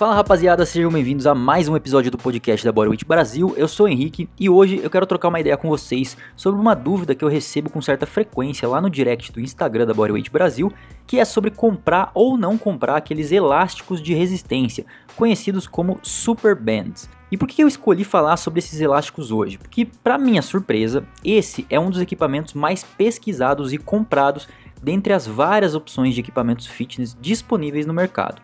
Fala rapaziada, sejam bem-vindos a mais um episódio do podcast da Bodyweight Brasil. Eu sou o Henrique e hoje eu quero trocar uma ideia com vocês sobre uma dúvida que eu recebo com certa frequência lá no direct do Instagram da Bodyweight Brasil, que é sobre comprar ou não comprar aqueles elásticos de resistência, conhecidos como Super Bands. E por que eu escolhi falar sobre esses elásticos hoje? Porque, para minha surpresa, esse é um dos equipamentos mais pesquisados e comprados dentre as várias opções de equipamentos fitness disponíveis no mercado.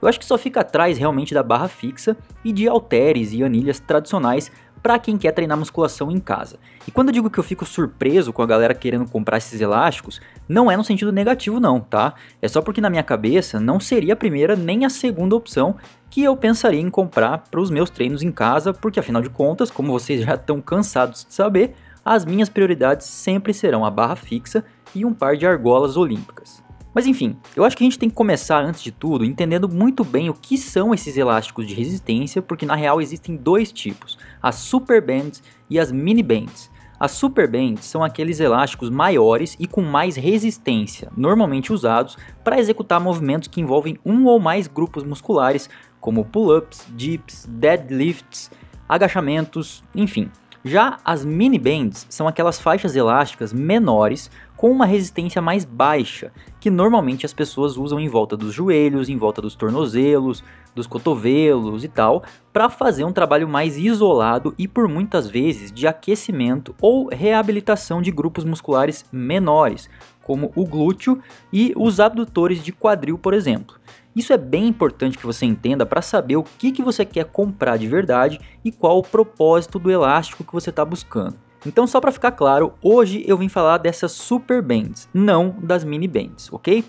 Eu acho que só fica atrás realmente da barra fixa e de halteres e anilhas tradicionais para quem quer treinar musculação em casa. E quando eu digo que eu fico surpreso com a galera querendo comprar esses elásticos, não é no sentido negativo não, tá? É só porque na minha cabeça não seria a primeira nem a segunda opção que eu pensaria em comprar para os meus treinos em casa, porque afinal de contas, como vocês já estão cansados de saber, as minhas prioridades sempre serão a barra fixa e um par de argolas olímpicas. Mas enfim, eu acho que a gente tem que começar antes de tudo entendendo muito bem o que são esses elásticos de resistência, porque na real existem dois tipos: as super bands e as mini bands. As super bands são aqueles elásticos maiores e com mais resistência, normalmente usados para executar movimentos que envolvem um ou mais grupos musculares, como pull-ups, dips, deadlifts, agachamentos, enfim. Já as mini bands são aquelas faixas elásticas menores com uma resistência mais baixa, que normalmente as pessoas usam em volta dos joelhos, em volta dos tornozelos, dos cotovelos e tal, para fazer um trabalho mais isolado e por muitas vezes de aquecimento ou reabilitação de grupos musculares menores, como o glúteo e os abdutores de quadril, por exemplo. Isso é bem importante que você entenda para saber o que, que você quer comprar de verdade e qual o propósito do elástico que você está buscando. Então, só para ficar claro, hoje eu vim falar dessas super bands, não das mini bands, ok?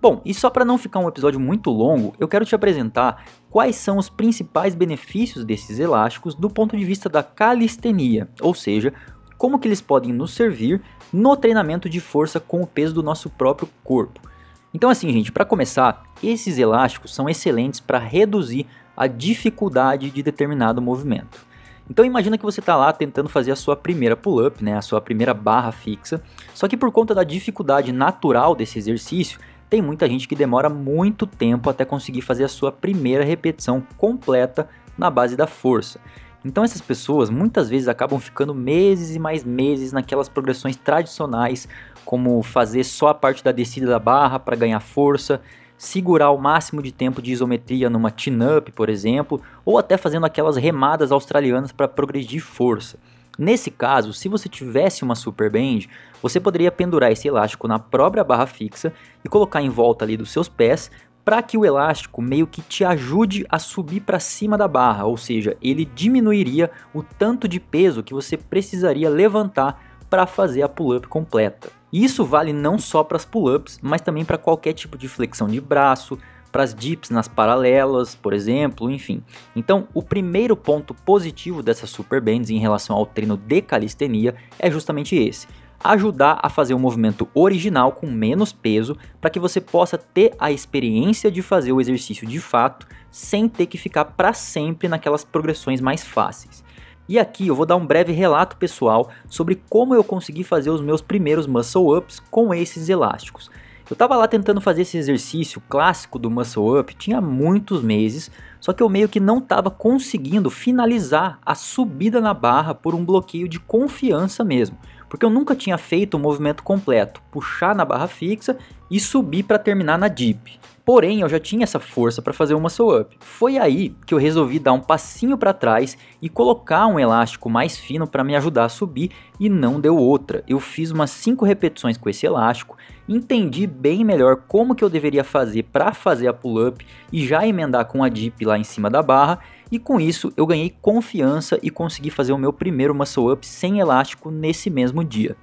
Bom, e só para não ficar um episódio muito longo, eu quero te apresentar quais são os principais benefícios desses elásticos do ponto de vista da calistenia, ou seja, como que eles podem nos servir no treinamento de força com o peso do nosso próprio corpo. Então assim, gente, para começar, esses elásticos são excelentes para reduzir a dificuldade de determinado movimento. Então imagina que você está lá tentando fazer a sua primeira pull-up, né, a sua primeira barra fixa, só que por conta da dificuldade natural desse exercício, tem muita gente que demora muito tempo até conseguir fazer a sua primeira repetição completa na base da força. Então essas pessoas muitas vezes acabam ficando meses e mais meses naquelas progressões tradicionais, como fazer só a parte da descida da barra para ganhar força, segurar o máximo de tempo de isometria numa chin-up, por exemplo, ou até fazendo aquelas remadas australianas para progredir força. Nesse caso, se você tivesse uma super band, você poderia pendurar esse elástico na própria barra fixa e colocar em volta ali dos seus pés para que o elástico meio que te ajude a subir para cima da barra, ou seja, ele diminuiria o tanto de peso que você precisaria levantar para fazer a pull-up completa. E isso vale não só para as pull-ups, mas também para qualquer tipo de flexão de braço, para as dips nas paralelas, por exemplo, enfim. Então, o primeiro ponto positivo dessas super bands em relação ao treino de calistenia é justamente esse ajudar a fazer o movimento original com menos peso para que você possa ter a experiência de fazer o exercício de fato sem ter que ficar para sempre naquelas progressões mais fáceis. E aqui eu vou dar um breve relato pessoal sobre como eu consegui fazer os meus primeiros muscle ups com esses elásticos. Eu estava lá tentando fazer esse exercício clássico do muscle up, tinha muitos meses, só que eu meio que não estava conseguindo finalizar a subida na barra por um bloqueio de confiança mesmo porque eu nunca tinha feito o movimento completo, puxar na barra fixa e subir para terminar na dip. Porém, eu já tinha essa força para fazer o muscle up. Foi aí que eu resolvi dar um passinho para trás e colocar um elástico mais fino para me ajudar a subir e não deu outra. Eu fiz umas 5 repetições com esse elástico, entendi bem melhor como que eu deveria fazer para fazer a pull up e já emendar com a dip lá em cima da barra e com isso eu ganhei confiança e consegui fazer o meu primeiro muscle up sem elástico nesse mesmo dia.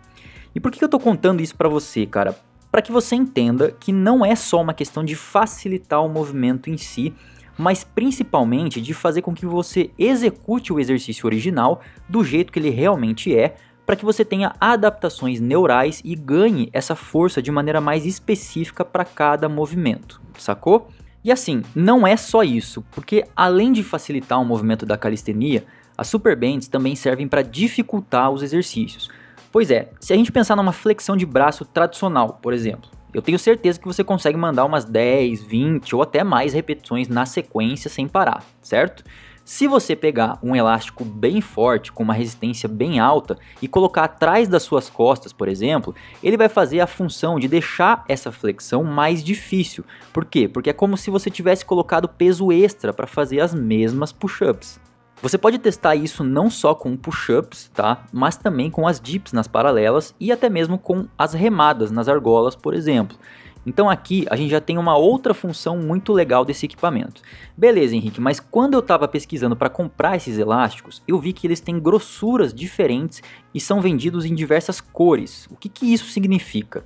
E por que eu estou contando isso para você, cara? Para que você entenda que não é só uma questão de facilitar o movimento em si, mas principalmente de fazer com que você execute o exercício original do jeito que ele realmente é, para que você tenha adaptações neurais e ganhe essa força de maneira mais específica para cada movimento, sacou? E assim, não é só isso, porque além de facilitar o movimento da calistenia, as super bands também servem para dificultar os exercícios. Pois é, se a gente pensar numa flexão de braço tradicional, por exemplo, eu tenho certeza que você consegue mandar umas 10, 20 ou até mais repetições na sequência sem parar, certo? Se você pegar um elástico bem forte, com uma resistência bem alta, e colocar atrás das suas costas, por exemplo, ele vai fazer a função de deixar essa flexão mais difícil. Por quê? Porque é como se você tivesse colocado peso extra para fazer as mesmas push-ups. Você pode testar isso não só com push-ups, tá? Mas também com as dips nas paralelas e até mesmo com as remadas nas argolas, por exemplo. Então aqui a gente já tem uma outra função muito legal desse equipamento. Beleza, Henrique, mas quando eu estava pesquisando para comprar esses elásticos, eu vi que eles têm grossuras diferentes e são vendidos em diversas cores. O que, que isso significa?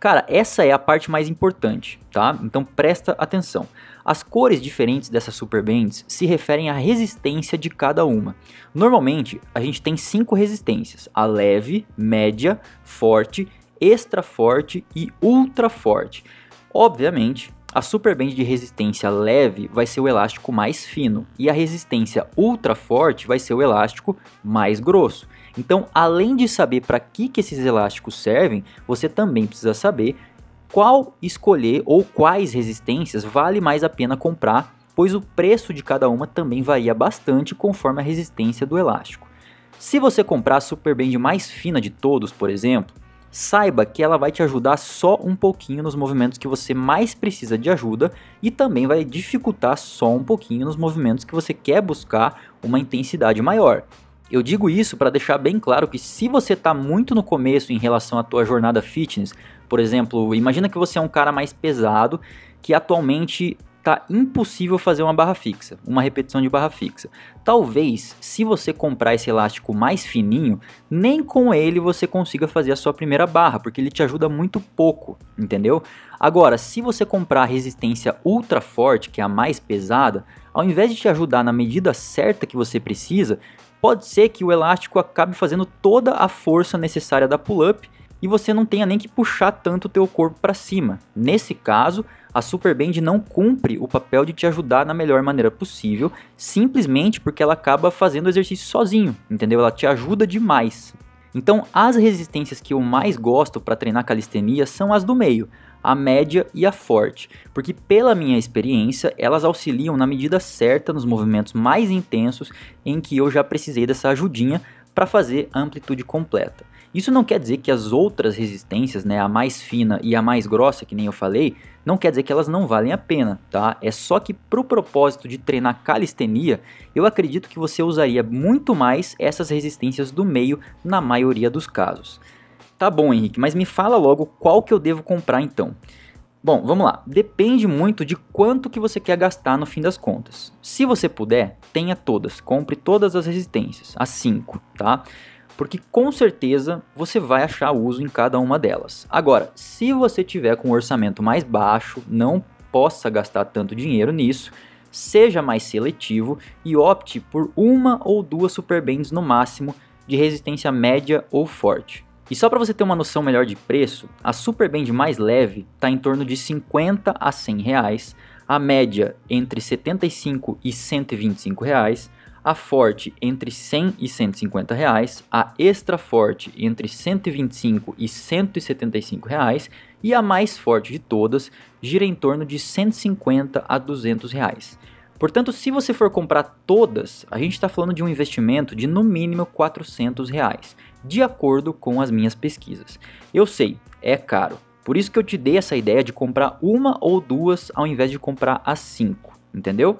Cara, essa é a parte mais importante, tá? Então presta atenção. As cores diferentes dessas super bands se referem à resistência de cada uma. Normalmente, a gente tem cinco resistências: a leve, média, forte extra forte e ultra forte. Obviamente, a super band de resistência leve vai ser o elástico mais fino e a resistência ultra forte vai ser o elástico mais grosso. Então, além de saber para que, que esses elásticos servem, você também precisa saber qual escolher ou quais resistências vale mais a pena comprar, pois o preço de cada uma também varia bastante conforme a resistência do elástico. Se você comprar a super band mais fina de todos, por exemplo, saiba que ela vai te ajudar só um pouquinho nos movimentos que você mais precisa de ajuda e também vai dificultar só um pouquinho nos movimentos que você quer buscar uma intensidade maior. Eu digo isso para deixar bem claro que se você está muito no começo em relação à tua jornada fitness, por exemplo, imagina que você é um cara mais pesado que atualmente tá impossível fazer uma barra fixa, uma repetição de barra fixa. Talvez, se você comprar esse elástico mais fininho, nem com ele você consiga fazer a sua primeira barra, porque ele te ajuda muito pouco, entendeu? Agora, se você comprar a resistência ultra forte, que é a mais pesada, ao invés de te ajudar na medida certa que você precisa, pode ser que o elástico acabe fazendo toda a força necessária da pull-up e você não tenha nem que puxar tanto o teu corpo para cima. Nesse caso, a Super Band não cumpre o papel de te ajudar na melhor maneira possível, simplesmente porque ela acaba fazendo o exercício sozinho, entendeu? Ela te ajuda demais. Então, as resistências que eu mais gosto para treinar calistenia são as do meio, a média e a forte, porque pela minha experiência, elas auxiliam na medida certa nos movimentos mais intensos em que eu já precisei dessa ajudinha para fazer a amplitude completa. Isso não quer dizer que as outras resistências, né, a mais fina e a mais grossa, que nem eu falei, não quer dizer que elas não valem a pena, tá? É só que pro propósito de treinar calistenia, eu acredito que você usaria muito mais essas resistências do meio na maioria dos casos. Tá bom, Henrique, mas me fala logo qual que eu devo comprar então. Bom, vamos lá. Depende muito de quanto que você quer gastar no fim das contas. Se você puder, tenha todas. Compre todas as resistências, as 5, tá? porque com certeza você vai achar uso em cada uma delas. Agora, se você tiver com um orçamento mais baixo, não possa gastar tanto dinheiro nisso, seja mais seletivo e opte por uma ou duas superbands no máximo de resistência média ou forte. E só para você ter uma noção melhor de preço, a superband mais leve está em torno de 50 a 100 reais, a média entre 75 e 125 reais, a Forte entre 100 e 150 reais, a Extra Forte entre 125 e 175 reais e a mais forte de todas gira em torno de 150 a 200 reais. Portanto, se você for comprar todas, a gente está falando de um investimento de no mínimo 400 reais, de acordo com as minhas pesquisas. Eu sei, é caro, por isso que eu te dei essa ideia de comprar uma ou duas ao invés de comprar as cinco, entendeu?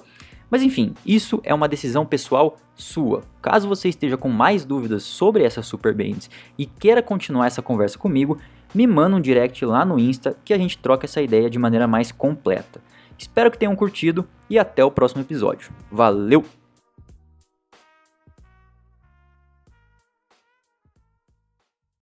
Mas enfim, isso é uma decisão pessoal sua. Caso você esteja com mais dúvidas sobre essas super bands e queira continuar essa conversa comigo, me manda um direct lá no Insta que a gente troca essa ideia de maneira mais completa. Espero que tenham curtido e até o próximo episódio. Valeu!